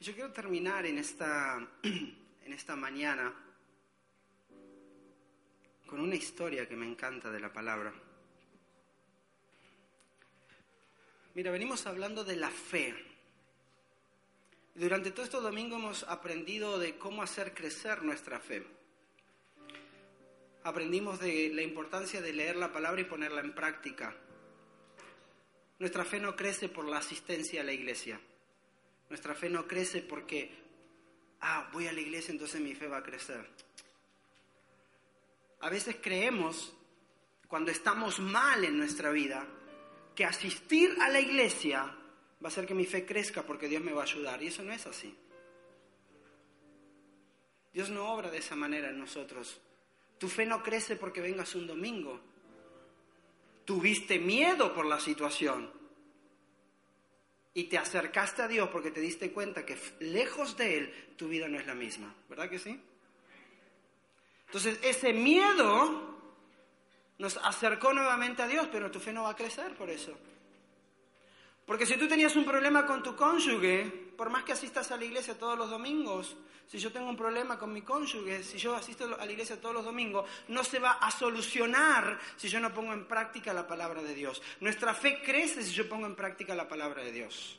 Yo quiero terminar en esta, en esta mañana con una historia que me encanta de la palabra. Mira, venimos hablando de la fe. Durante todo este domingo hemos aprendido de cómo hacer crecer nuestra fe. Aprendimos de la importancia de leer la palabra y ponerla en práctica. Nuestra fe no crece por la asistencia a la iglesia. Nuestra fe no crece porque, ah, voy a la iglesia, entonces mi fe va a crecer. A veces creemos, cuando estamos mal en nuestra vida, que asistir a la iglesia va a hacer que mi fe crezca porque Dios me va a ayudar. Y eso no es así. Dios no obra de esa manera en nosotros. Tu fe no crece porque vengas un domingo. Tuviste miedo por la situación y te acercaste a Dios porque te diste cuenta que lejos de Él tu vida no es la misma. ¿Verdad que sí? Entonces ese miedo nos acercó nuevamente a Dios, pero tu fe no va a crecer por eso. Porque si tú tenías un problema con tu cónyuge, por más que asistas a la iglesia todos los domingos, si yo tengo un problema con mi cónyuge, si yo asisto a la iglesia todos los domingos, no se va a solucionar si yo no pongo en práctica la palabra de Dios. Nuestra fe crece si yo pongo en práctica la palabra de Dios.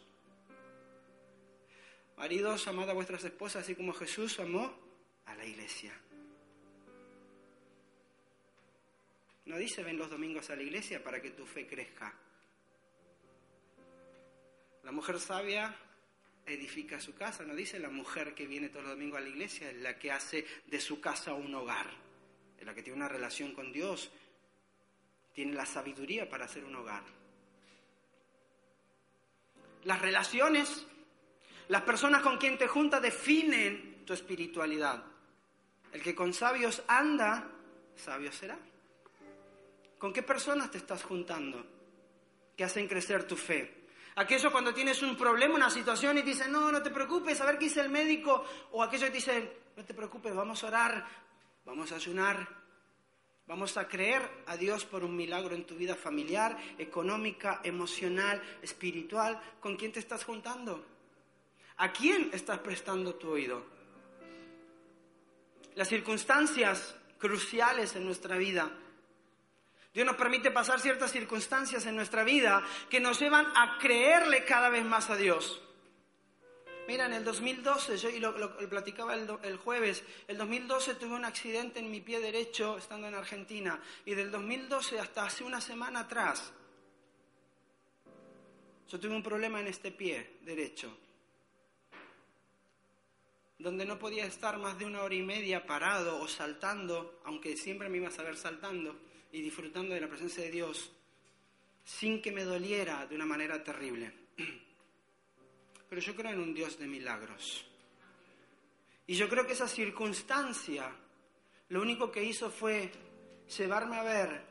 Maridos, amad a vuestras esposas así como Jesús amó a la iglesia. No dice ven los domingos a la iglesia para que tu fe crezca. La mujer sabia edifica su casa, no dice la mujer que viene todos los domingos a la iglesia, es la que hace de su casa un hogar, es la que tiene una relación con Dios, tiene la sabiduría para hacer un hogar. Las relaciones, las personas con quien te juntas definen tu espiritualidad. El que con sabios anda, sabio será. ¿Con qué personas te estás juntando que hacen crecer tu fe? Aquello cuando tienes un problema, una situación y te dicen, no, no te preocupes, a ver qué dice el médico. O aquello que te dicen, no te preocupes, vamos a orar, vamos a ayunar, vamos a creer a Dios por un milagro en tu vida familiar, económica, emocional, espiritual. ¿Con quién te estás juntando? ¿A quién estás prestando tu oído? Las circunstancias cruciales en nuestra vida Dios nos permite pasar ciertas circunstancias en nuestra vida que nos llevan a creerle cada vez más a Dios. Mira, en el 2012, yo y lo, platicaba el, el, jueves, el 2012 tuve un accidente en mi pie derecho estando en Argentina y del 2012 hasta hace una semana atrás, yo tuve un problema en este pie derecho, donde no podía estar más de una hora y media parado o saltando, aunque siempre me iba a saber saltando y disfrutando de la presencia de Dios sin que me doliera de una manera terrible. Pero yo creo en un Dios de milagros. Y yo creo que esa circunstancia lo único que hizo fue llevarme a ver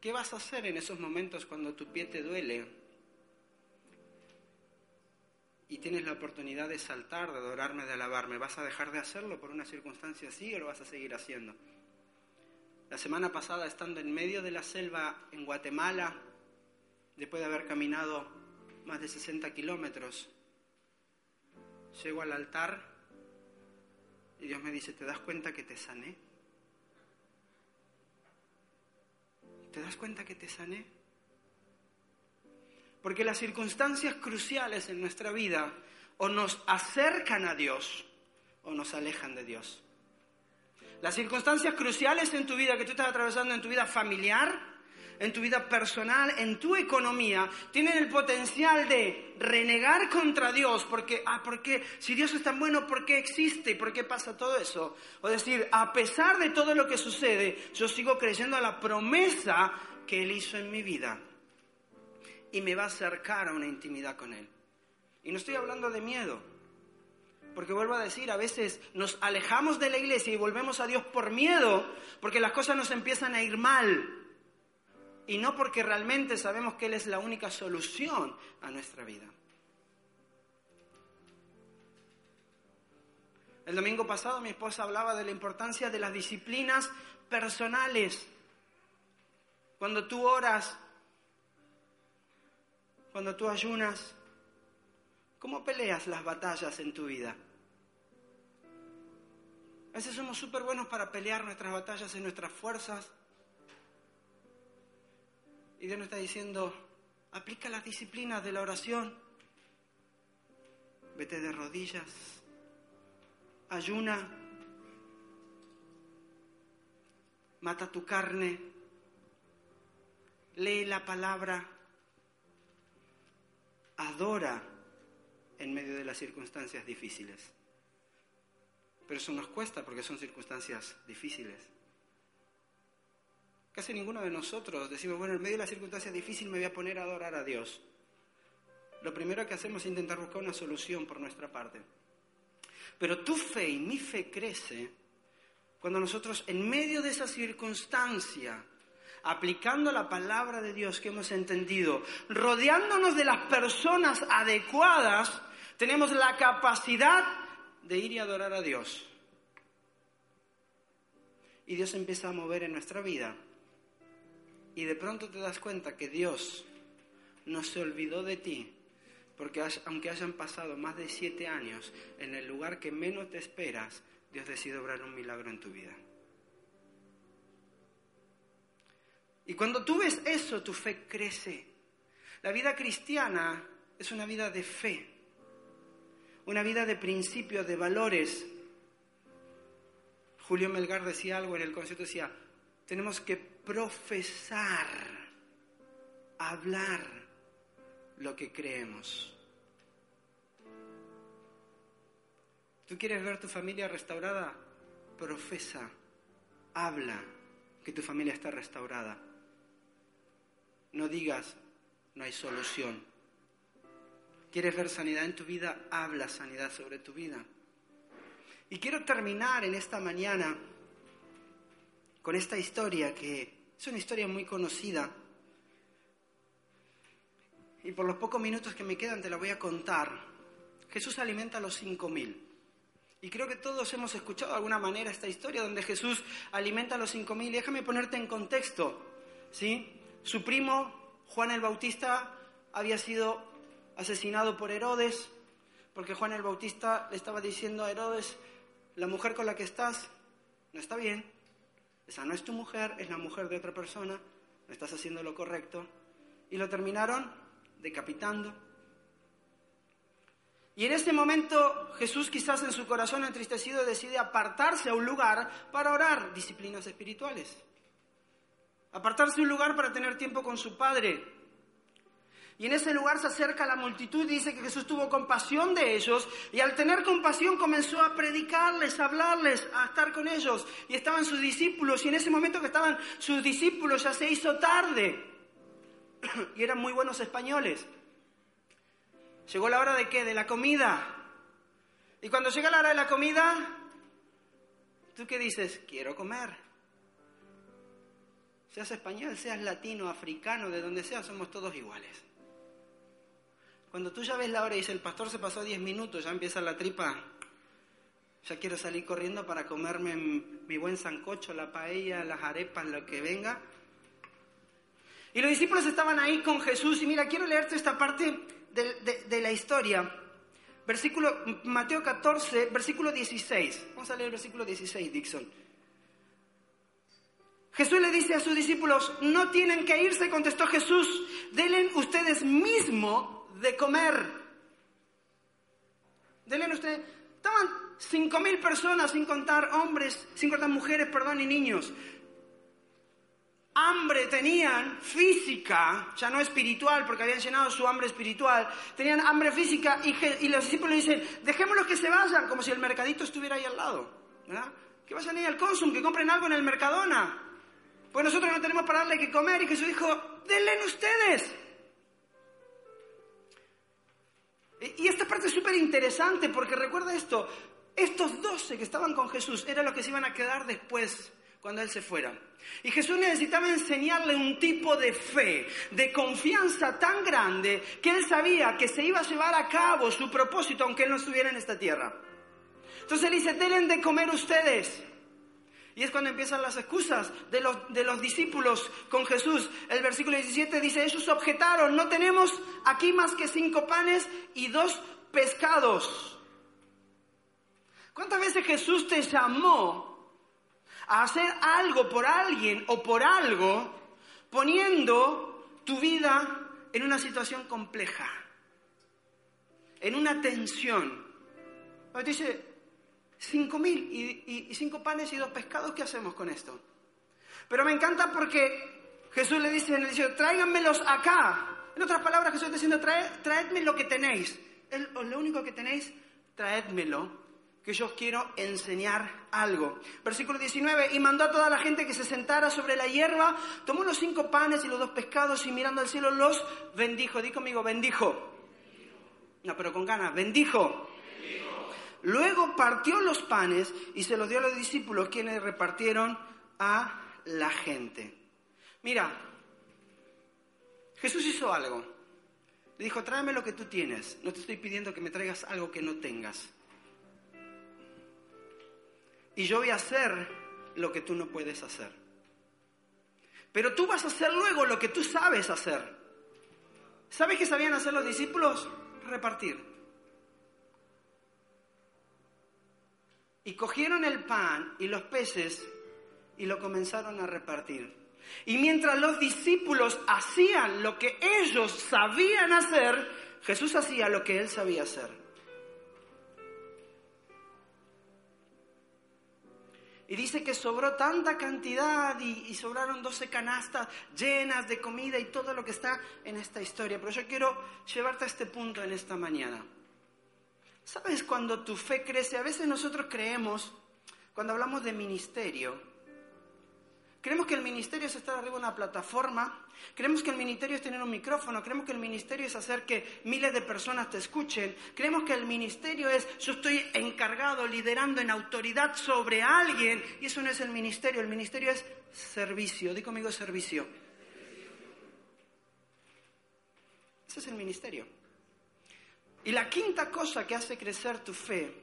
qué vas a hacer en esos momentos cuando tu pie te duele y tienes la oportunidad de saltar, de adorarme, de alabarme. ¿Vas a dejar de hacerlo por una circunstancia así o lo vas a seguir haciendo? La semana pasada, estando en medio de la selva en Guatemala, después de haber caminado más de 60 kilómetros, llego al altar y Dios me dice, ¿te das cuenta que te sané? ¿Te das cuenta que te sané? Porque las circunstancias cruciales en nuestra vida o nos acercan a Dios o nos alejan de Dios. Las circunstancias cruciales en tu vida que tú estás atravesando en tu vida familiar, en tu vida personal, en tu economía, tienen el potencial de renegar contra Dios, porque, ah, porque si Dios es tan bueno, ¿por qué existe? ¿Por qué pasa todo eso? O decir, a pesar de todo lo que sucede, yo sigo creyendo a la promesa que Él hizo en mi vida y me va a acercar a una intimidad con Él. Y no estoy hablando de miedo, porque vuelvo a decir, a veces nos alejamos de la iglesia y volvemos a Dios por miedo, porque las cosas nos empiezan a ir mal. Y no porque realmente sabemos que Él es la única solución a nuestra vida. El domingo pasado mi esposa hablaba de la importancia de las disciplinas personales. Cuando tú oras, cuando tú ayunas, ¿Cómo peleas las batallas en tu vida? A veces somos súper buenos para pelear nuestras batallas en nuestras fuerzas. Y Dios nos está diciendo, aplica las disciplinas de la oración. Vete de rodillas, ayuna, mata tu carne, lee la palabra, adora en medio de las circunstancias difíciles. Pero eso nos cuesta porque son circunstancias difíciles. Casi ninguno de nosotros decimos, bueno, en medio de las circunstancias difíciles me voy a poner a adorar a Dios. Lo primero que hacemos es intentar buscar una solución por nuestra parte. Pero tu fe y mi fe crece cuando nosotros en medio de esa circunstancia, aplicando la palabra de Dios que hemos entendido, rodeándonos de las personas adecuadas, tenemos la capacidad de ir y adorar a Dios. Y Dios empieza a mover en nuestra vida. Y de pronto te das cuenta que Dios no se olvidó de ti, porque aunque hayan pasado más de siete años, en el lugar que menos te esperas, Dios decide obrar un milagro en tu vida. Y cuando tú ves eso, tu fe crece. La vida cristiana es una vida de fe, una vida de principios, de valores. Julio Melgar decía algo en el concierto, decía, tenemos que profesar, hablar lo que creemos. ¿Tú quieres ver tu familia restaurada? Profesa, habla que tu familia está restaurada. No digas, no hay solución. ¿Quieres ver sanidad en tu vida? Habla sanidad sobre tu vida. Y quiero terminar en esta mañana con esta historia que es una historia muy conocida. Y por los pocos minutos que me quedan te la voy a contar. Jesús alimenta a los cinco mil. Y creo que todos hemos escuchado de alguna manera esta historia donde Jesús alimenta a los cinco mil. Déjame ponerte en contexto. ¿sí? Su primo, Juan el Bautista, había sido asesinado por Herodes, porque Juan el Bautista le estaba diciendo a Herodes, la mujer con la que estás no está bien, esa no es tu mujer, es la mujer de otra persona, no estás haciendo lo correcto. Y lo terminaron decapitando. Y en ese momento Jesús quizás en su corazón entristecido decide apartarse a un lugar para orar, disciplinas espirituales. Apartarse a un lugar para tener tiempo con su Padre. Y en ese lugar se acerca la multitud y dice que Jesús tuvo compasión de ellos y al tener compasión comenzó a predicarles, a hablarles, a estar con ellos. Y estaban sus discípulos y en ese momento que estaban sus discípulos ya se hizo tarde. Y eran muy buenos españoles. Llegó la hora de qué? De la comida. Y cuando llega la hora de la comida, ¿tú qué dices? Quiero comer. Seas español, seas latino, africano, de donde sea, somos todos iguales. Cuando tú ya ves la hora y dices, el pastor se pasó 10 minutos, ya empieza la tripa. Ya quiero salir corriendo para comerme mi buen sancocho, la paella, las arepas, lo que venga. Y los discípulos estaban ahí con Jesús. Y mira, quiero leerte esta parte de, la historia. Versículo, Mateo 14, versículo 16. Vamos a leer el versículo 16, Dixon. Jesús le dice a sus discípulos, no tienen que irse, contestó Jesús, denle ustedes mismo de comer. Denle ustedes, estaban cinco mil personas sin contar hombres, sin contar mujeres, perdón, y niños hambre tenían física, ya no espiritual, porque habían llenado su hambre espiritual, tenían hambre física y, los discípulos dicen, dejémoslos que se vayan, como si el mercadito estuviera ahí al lado, Que vayan ahí al Consum, que compren algo en el Mercadona, pues nosotros no tenemos para darle que comer y Jesús dijo, denle ustedes. Y esta parte es súper interesante porque recuerda esto, estos doce que estaban con Jesús eran los que se iban a quedar después cuando Él se fuera. Y Jesús necesitaba enseñarle un tipo de fe, de confianza tan grande, que Él sabía que se iba a llevar a cabo su propósito aunque Él no estuviera en esta tierra. Entonces Él dice, denle de comer ustedes. Y es cuando empiezan las excusas de los, de los discípulos con Jesús. El versículo 17 dice, ellos objetaron, no tenemos aquí más que cinco panes y dos pescados. ¿Cuántas veces Jesús te llamó a hacer algo por alguien o por algo poniendo tu vida en una situación compleja, en una tensión? dice, cinco mil y, cinco panes y dos pescados, ¿qué hacemos con esto? Pero me encanta porque Jesús le dice en el dice, tráiganmelos acá. En otras palabras, Jesús está diciendo, traedme lo que tenéis. lo único que tenéis, traédmelo, que yo os quiero enseñar algo. Versículo 19, y mandó a toda la gente que se sentara sobre la hierba, tomó los cinco panes y los dos pescados y mirando al cielo los bendijo. Di conmigo, bendijo. No, pero con ganas, bendijo. Luego partió los panes y se los dio a los discípulos, quienes repartieron a la gente. Mira, Jesús hizo algo. Le dijo, tráeme lo que tú tienes. No te estoy pidiendo que me traigas algo que no tengas. Y yo voy a hacer lo que tú no puedes hacer. Pero tú vas a hacer luego lo que tú sabes hacer. ¿Sabes qué sabían hacer los discípulos? Repartir. Y cogieron el pan y los peces y lo comenzaron a repartir. Y mientras los discípulos hacían lo que ellos sabían hacer, Jesús hacía lo que él sabía hacer. Y dice que sobró tanta cantidad y, sobraron 12 canastas llenas de comida y todo lo que está en esta historia. Pero yo quiero llevarte a este punto en esta mañana. ¿Sabes cuando tu fe crece? A veces nosotros creemos, cuando hablamos de ministerio, Creemos que el ministerio es estar arriba de una plataforma, creemos que el ministerio es tener un micrófono, creemos que el ministerio es hacer que miles de personas te escuchen, creemos que el ministerio es yo estoy encargado, liderando en autoridad sobre alguien, y eso no es el ministerio, el ministerio es servicio, di conmigo servicio. Ese es el ministerio. Y la quinta cosa que hace crecer tu fe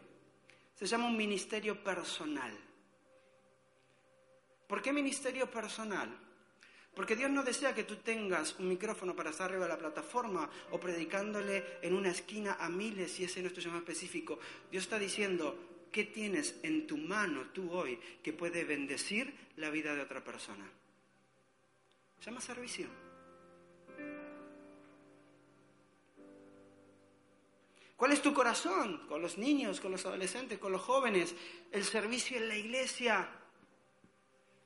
se llama un ministerio personal. ¿Por qué ministerio personal? Porque Dios no desea que tú tengas un micrófono para estar arriba de la plataforma o predicándole en una esquina a miles y ese no es tu llamado específico. Dios está diciendo, ¿qué tienes en tu mano tú hoy que puede bendecir la vida de otra persona? Se llama servicio. ¿Cuál es tu corazón? Con los niños, con los adolescentes, con los jóvenes. El servicio en la iglesia.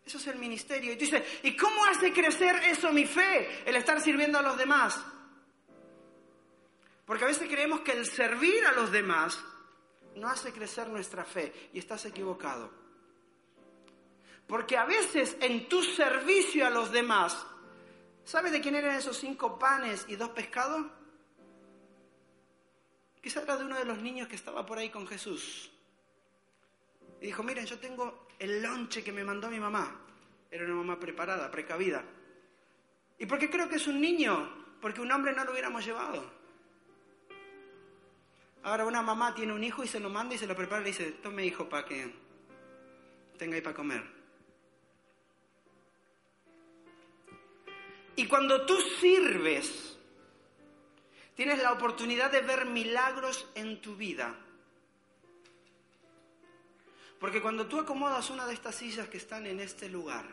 Eso es el ministerio. Y tú dices, ¿y cómo hace crecer eso mi fe? El estar sirviendo a los demás. Porque a veces creemos que el servir a los demás no hace crecer nuestra fe. Y estás equivocado. Porque a veces en tu servicio a los demás, ¿sabes de quién eran esos cinco panes y dos pescados? Quizá era de uno de los niños que estaba por ahí con Jesús. Y dijo, miren, yo tengo el lonche que me mandó mi mamá. Era una mamá preparada, precavida. ¿Y por qué creo que es un niño? Porque un hombre no lo hubiéramos llevado. Ahora una mamá tiene un hijo y se lo manda y se lo prepara y le dice, tome hijo para que tenga ahí para comer. Y cuando tú sirves, tienes la oportunidad de ver milagros en tu vida. Porque cuando tú acomodas una de estas sillas que están en este lugar,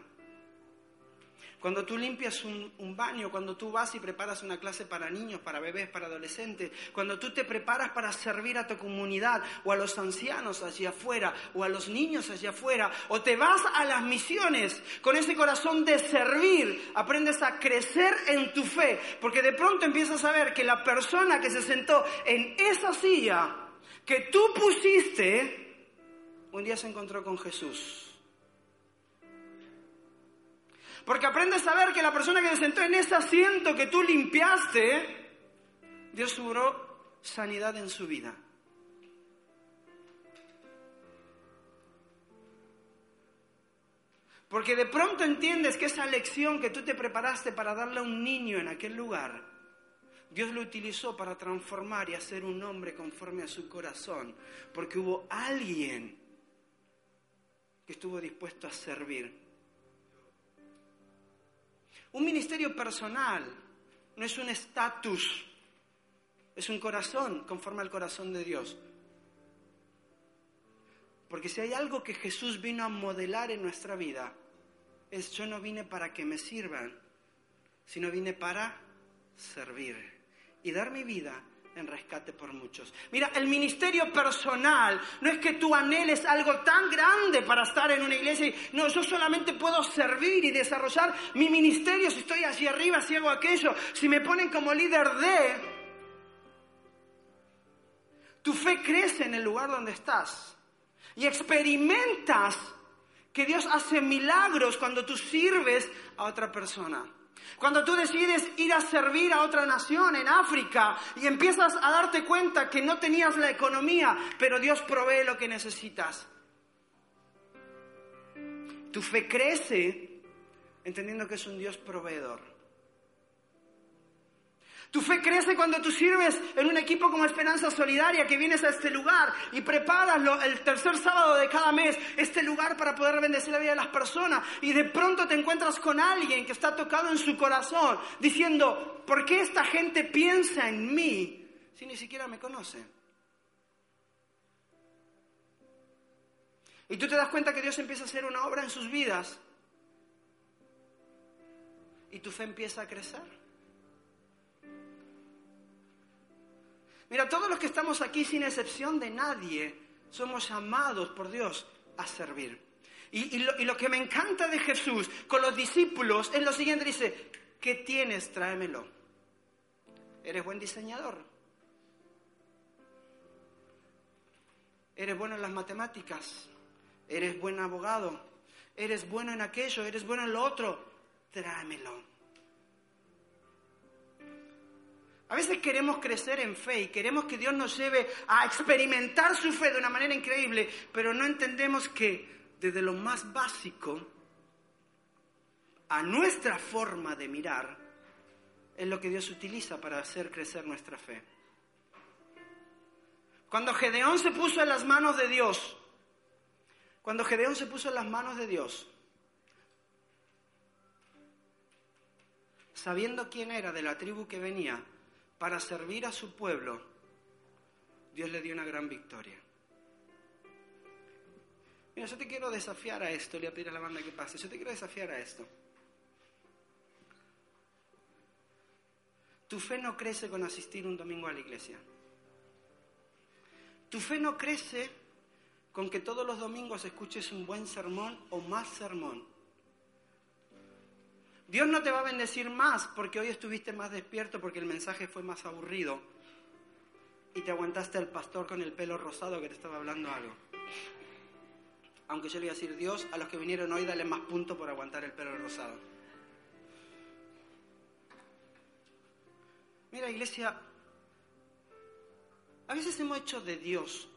cuando tú limpias un, baño, cuando tú vas y preparas una clase para niños, para bebés, para adolescentes, cuando tú te preparas para servir a tu comunidad o a los ancianos allí afuera o a los niños allá afuera, o te vas a las misiones con ese corazón de servir, aprendes a crecer en tu fe, porque de pronto empiezas a ver que la persona que se sentó en esa silla que tú pusiste, un día se encontró con Jesús. Porque aprendes a ver que la persona que se sentó en ese asiento que tú limpiaste, Dios sobró sanidad en su vida. Porque de pronto entiendes que esa lección que tú te preparaste para darle a un niño en aquel lugar, Dios lo utilizó para transformar y hacer un hombre conforme a su corazón. Porque hubo alguien estuvo dispuesto a servir. Un ministerio personal no es un estatus, Es un corazón conforme al corazón de Dios. Porque si hay algo que Jesús vino a modelar en nuestra vida, es yo no vine para que me sirvan, sino vine para servir y dar mi vida en rescate por muchos. Mira, el ministerio personal no es que tú anheles algo tan grande para estar en una iglesia y no, yo solamente puedo servir y desarrollar mi ministerio si estoy allí arriba, si hago aquello, si me ponen como líder de... Tu fe crece en el lugar donde estás y experimentas que Dios hace milagros cuando tú sirves a otra persona. Cuando tú decides ir a servir a otra nación en África y empiezas a darte cuenta que no tenías la economía, pero Dios provee lo que necesitas. Tu fe crece entendiendo que es un Dios proveedor. Tu fe crece cuando tú sirves en un equipo como Esperanza Solidaria, que vienes a este lugar y preparas el tercer sábado de cada mes este lugar para poder bendecir la vida de las personas. Y de pronto te encuentras con alguien que está tocado en su corazón, diciendo, ¿por qué esta gente piensa en mí si ni siquiera me conoce? Y tú te das cuenta que Dios empieza a hacer una obra en sus vidas. Y tu fe empieza a crecer. Mira, todos los que estamos aquí, sin excepción de nadie, somos llamados por Dios a servir. Y, lo, que me encanta de Jesús con los discípulos es lo siguiente, dice, ¿qué tienes? Tráemelo. ¿Eres buen diseñador? ¿Eres bueno en las matemáticas? ¿Eres buen abogado? ¿Eres bueno en aquello? ¿Eres bueno en lo otro? Tráemelo. A veces queremos crecer en fe y queremos que Dios nos lleve a experimentar su fe de una manera increíble, pero no entendemos que desde lo más básico a nuestra forma de mirar es lo que Dios utiliza para hacer crecer nuestra fe. Cuando Gedeón se puso en las manos de Dios, cuando Gedeón se puso en las manos de Dios, sabiendo quién era de la tribu que venía, para servir a su pueblo, Dios le dio una gran victoria. Mira, yo te quiero desafiar a esto, le voy a pedir a la banda que pase, yo te quiero desafiar a esto. Tu fe no crece con asistir un domingo a la iglesia. Tu fe no crece con que todos los domingos escuches un buen sermón o más sermón. Dios no te va a bendecir más porque hoy estuviste más despierto porque el mensaje fue más aburrido y te aguantaste al pastor con el pelo rosado que te estaba hablando algo. Aunque yo le iba a decir, Dios, a los que vinieron hoy dale más puntos por aguantar el pelo rosado. Mira, iglesia, a veces hemos hecho de Dios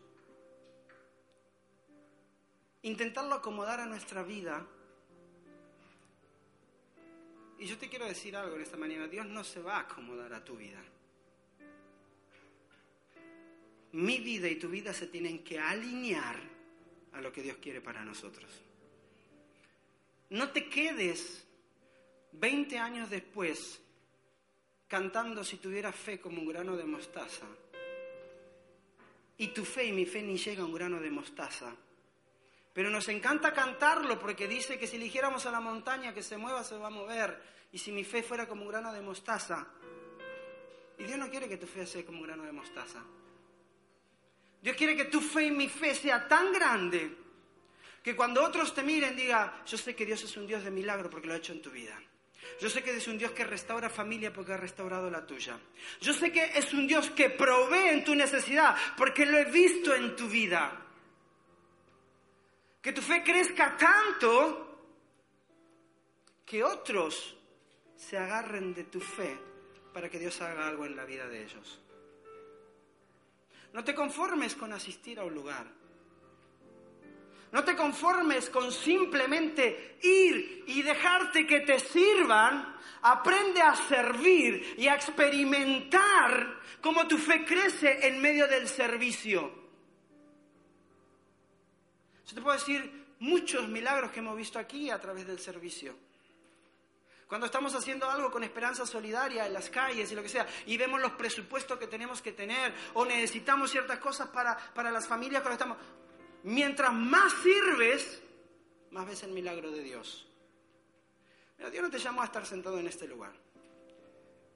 intentarlo acomodar a nuestra vida y yo te quiero decir algo en esta mañana, Dios no se va a acomodar a tu vida. Mi vida y tu vida se tienen que alinear a lo que Dios quiere para nosotros. No te quedes 20 años después cantando si tuviera fe como un grano de mostaza. Y tu fe y mi fe ni llega a un grano de mostaza. Pero nos encanta cantarlo porque dice que si eligiéramos a la montaña que se mueva, se va a mover y si mi fe fuera como un grano de mostaza. Y Dios no quiere que tu fe sea como un grano de mostaza. Dios quiere que tu fe y mi fe sea tan grande que cuando otros te miren diga, yo sé que Dios es un Dios de milagro porque lo ha hecho en tu vida. Yo sé que es un Dios que restaura familia porque ha restaurado la tuya. Yo sé que es un Dios que provee en tu necesidad porque lo he visto en tu vida. Que tu fe crezca tanto que otros se agarren de tu fe para que Dios haga algo en la vida de ellos. No te conformes con asistir a un lugar. No te conformes con simplemente ir y dejarte que te sirvan. Aprende a servir y a experimentar cómo tu fe crece en medio del servicio. Yo te puedo decir muchos milagros que hemos visto aquí a través del servicio. Cuando estamos haciendo algo con esperanza solidaria en las calles y lo que sea, y vemos los presupuestos que tenemos que tener, o necesitamos ciertas cosas para, para las familias cuando estamos... Mientras más sirves, más ves el milagro de Dios. Pero Dios no te llamó a estar sentado en este lugar.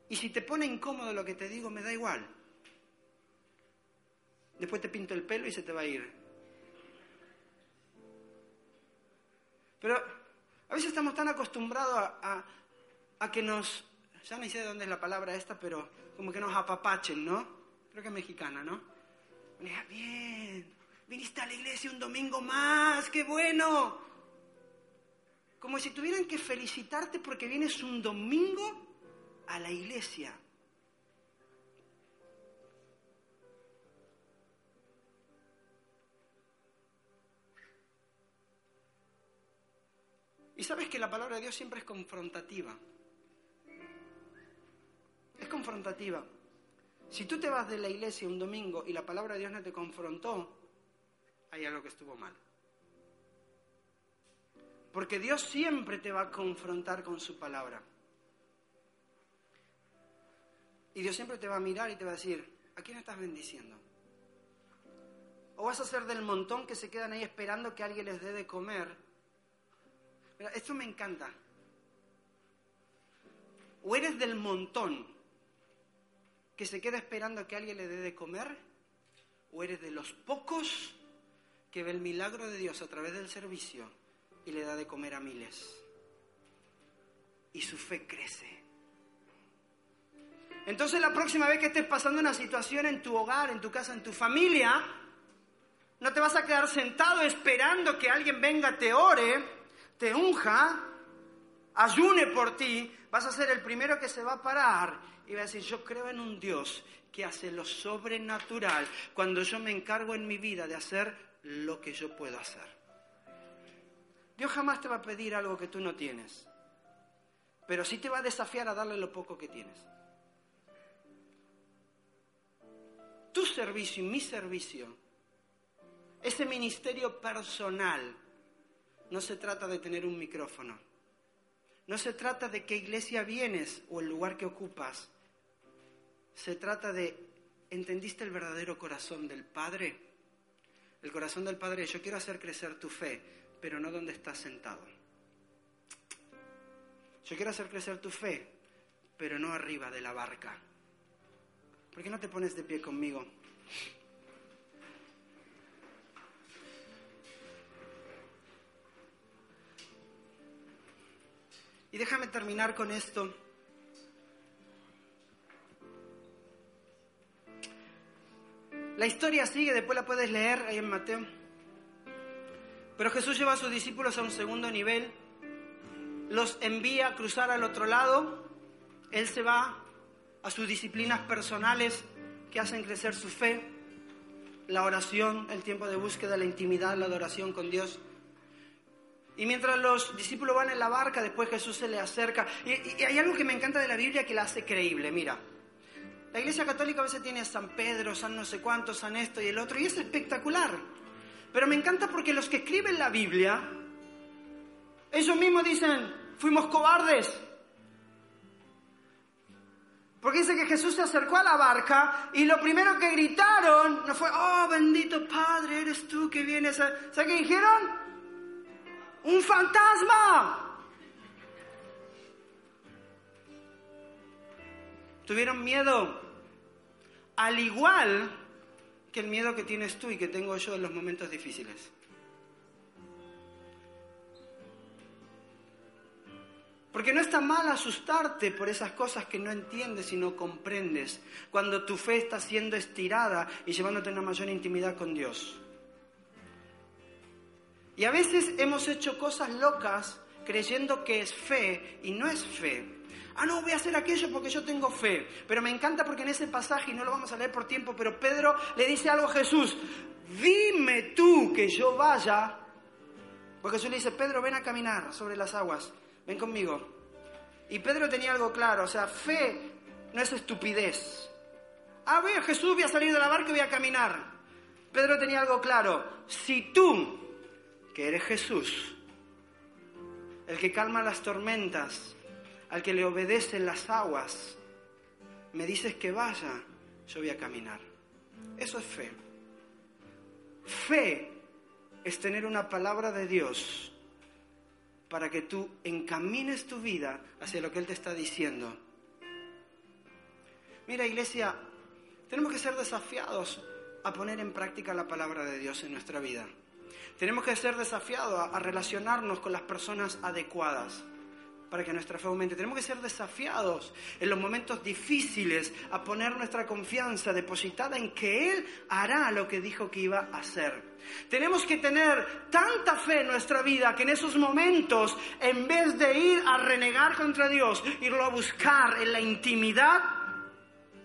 Y si te pone incómodo lo que te digo, me da igual. Después te pinto el pelo y se te va a ir. Pero a veces estamos tan acostumbrados a, que nos, ya no sé de dónde es la palabra esta, pero como que nos apapachen, ¿no? Creo que es mexicana, ¿no? Bien, viniste a la iglesia un domingo más, qué bueno. Como si tuvieran que felicitarte porque vienes un domingo a la iglesia. Y sabes que la palabra de Dios siempre es confrontativa. Es confrontativa. Si tú te vas de la iglesia un domingo y la palabra de Dios no te confrontó, hay algo que estuvo mal. Porque Dios siempre te va a confrontar con su palabra. Y Dios siempre te va a mirar y te va a decir, ¿a quién estás bendiciendo? O vas a ser del montón que se quedan ahí esperando que alguien les dé de comer esto me encanta. O eres del montón que se queda esperando que alguien le dé de comer, o eres de los pocos que ve el milagro de Dios a través del servicio y le da de comer a miles. Y su fe crece. Entonces la próxima vez que estés pasando una situación en tu hogar, en tu casa, en tu familia, no te vas a quedar sentado esperando que alguien venga, te ore, te unja, ayune por ti, vas a ser el primero que se va a parar y va a decir, yo creo en un Dios que hace lo sobrenatural cuando yo me encargo en mi vida de hacer lo que yo puedo hacer. Dios jamás te va a pedir algo que tú no tienes, pero sí te va a desafiar a darle lo poco que tienes. Tu servicio y mi servicio, ese ministerio personal, no se trata de tener un micrófono. No se trata de qué iglesia vienes o el lugar que ocupas. Se trata de, ¿entendiste el verdadero corazón del Padre? El corazón del Padre yo quiero hacer crecer tu fe, pero no donde estás sentado. Yo quiero hacer crecer tu fe, pero no arriba de la barca. ¿Por qué no te pones de pie conmigo? Y déjame terminar con esto. La historia sigue, después la puedes leer ahí en Mateo. Pero Jesús lleva a sus discípulos a un segundo nivel, los envía a cruzar al otro lado, Él se va a sus disciplinas personales que hacen crecer su fe, la oración, el tiempo de búsqueda, la intimidad, la adoración con Dios. Y mientras los discípulos van en la barca, después Jesús se le acerca. Y, hay algo que me encanta de la Biblia que la hace creíble. Mira, la Iglesia Católica a veces tiene a San Pedro, San no sé cuánto, San esto y el otro, y es espectacular. Pero me encanta porque los que escriben la Biblia, ellos mismos dicen, fuimos cobardes. Porque dice que Jesús se acercó a la barca y lo primero que gritaron no fue, oh bendito Padre, eres tú que vienes a... ¿Sabes qué dijeron? Un fantasma. Tuvieron miedo, al igual que el miedo que tienes tú y que tengo yo en los momentos difíciles. Porque no está mal asustarte por esas cosas que no entiendes y no comprendes, cuando tu fe está siendo estirada y llevándote a una mayor intimidad con Dios. Y a veces hemos hecho cosas locas creyendo que es fe y no es fe. Ah, no, voy a hacer aquello porque yo tengo fe. Pero me encanta porque en ese pasaje, y no lo vamos a leer por tiempo, pero Pedro le dice algo a Jesús. Dime tú que yo vaya. Porque Jesús le dice, Pedro, ven a caminar sobre las aguas. Ven conmigo. Y Pedro tenía algo claro, o sea, fe no es estupidez. A ver, Jesús, voy a salir de la barca y voy a caminar. Pedro tenía algo claro. Si tú que eres Jesús, el que calma las tormentas, al que le obedecen las aguas. Me dices que vaya, yo voy a caminar. Eso es fe. Fe es tener una palabra de Dios para que tú encamines tu vida hacia lo que Él te está diciendo. Mira, iglesia, tenemos que ser desafiados a poner en práctica la palabra de Dios en nuestra vida. Tenemos que ser desafiados a, relacionarnos con las personas adecuadas para que nuestra fe aumente. Tenemos que ser desafiados en los momentos difíciles a poner nuestra confianza depositada en que Él hará lo que dijo que iba a hacer. Tenemos que tener tanta fe en nuestra vida que en esos momentos, en vez de ir a renegar contra Dios, irlo a buscar en la intimidad,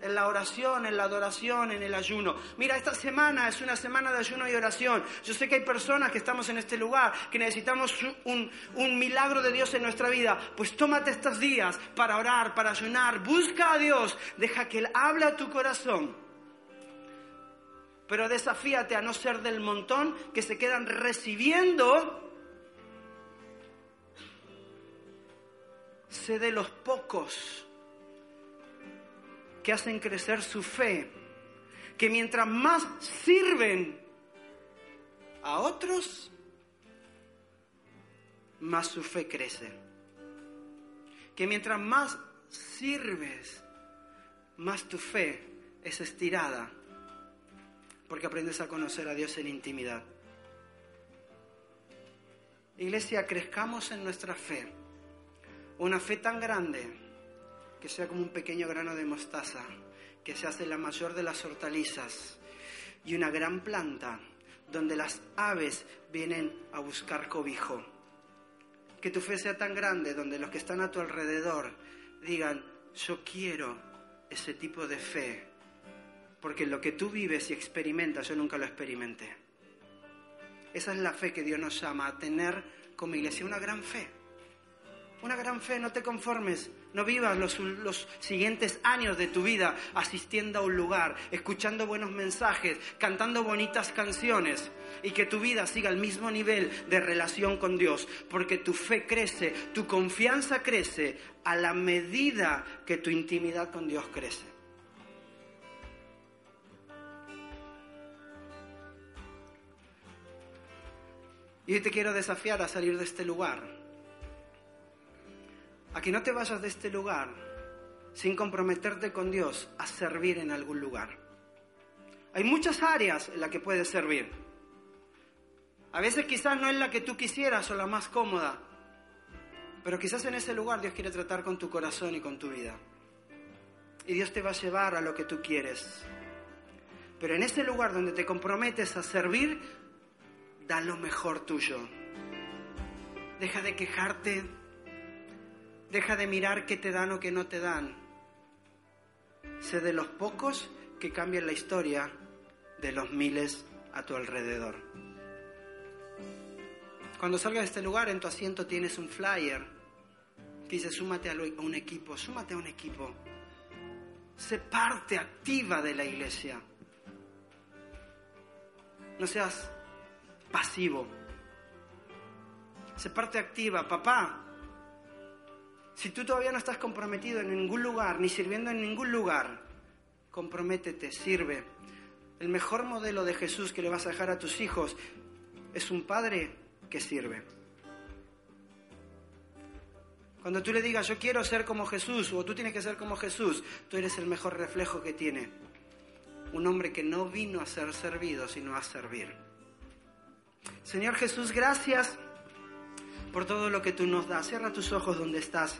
en la oración, en la adoración, en el ayuno. Mira, esta semana es una semana de ayuno y oración. Yo sé que hay personas que estamos en este lugar que necesitamos un, milagro de Dios en nuestra vida. Pues tómate estos días para orar, para ayunar. Busca a Dios. Deja que Él hable a tu corazón. Pero desafíate a no ser del montón que se quedan recibiendo. Sé de los pocos que hacen crecer su fe, que mientras más sirven a otros, más su fe crece. Que mientras más sirves, más tu fe es estirada, porque aprendes a conocer a Dios en intimidad. Iglesia, crezcamos en nuestra fe, una fe tan grande que sea como un pequeño grano de mostaza, que se hace la mayor de las hortalizas y una gran planta donde las aves vienen a buscar cobijo. Que tu fe sea tan grande donde los que están a tu alrededor digan, yo quiero ese tipo de fe, porque lo que tú vives y experimentas yo nunca lo experimenté. Esa es la fe que Dios nos llama a tener como iglesia, una gran fe. Una gran fe, no te conformes, no vivas los, los, siguientes años de tu vida asistiendo a un lugar, escuchando buenos mensajes, cantando bonitas canciones y que tu vida siga al mismo nivel de relación con Dios, porque tu fe crece, tu confianza crece a la medida que tu intimidad con Dios crece. Y hoy te quiero desafiar a salir de este lugar a que no te vayas de este lugar sin comprometerte con Dios a servir en algún lugar. Hay muchas áreas en las que puedes servir. A veces quizás no es la que tú quisieras o la más cómoda, pero quizás en ese lugar Dios quiere tratar con tu corazón y con tu vida. Y Dios te va a llevar a lo que tú quieres. Pero en ese lugar donde te comprometes a servir, da lo mejor tuyo. Deja de quejarte, Deja de mirar qué te dan o qué no te dan. Sé de los pocos que cambian la historia de los miles a tu alrededor. Cuando salgas de este lugar, en tu asiento tienes un flyer que dice, súmate a un equipo, súmate a un equipo. Sé parte activa de la iglesia. No seas pasivo. Sé parte activa. Papá, si tú todavía no estás comprometido en ningún lugar, ni sirviendo en ningún lugar, comprométete, sirve. El mejor modelo de Jesús que le vas a dejar a tus hijos es un padre que sirve. Cuando tú le digas, yo quiero ser como Jesús, o tú tienes que ser como Jesús, tú eres el mejor reflejo que tiene. Un hombre que no vino a ser servido, sino a servir. Señor Jesús, gracias por todo lo que tú nos das. Cierra tus ojos donde estás.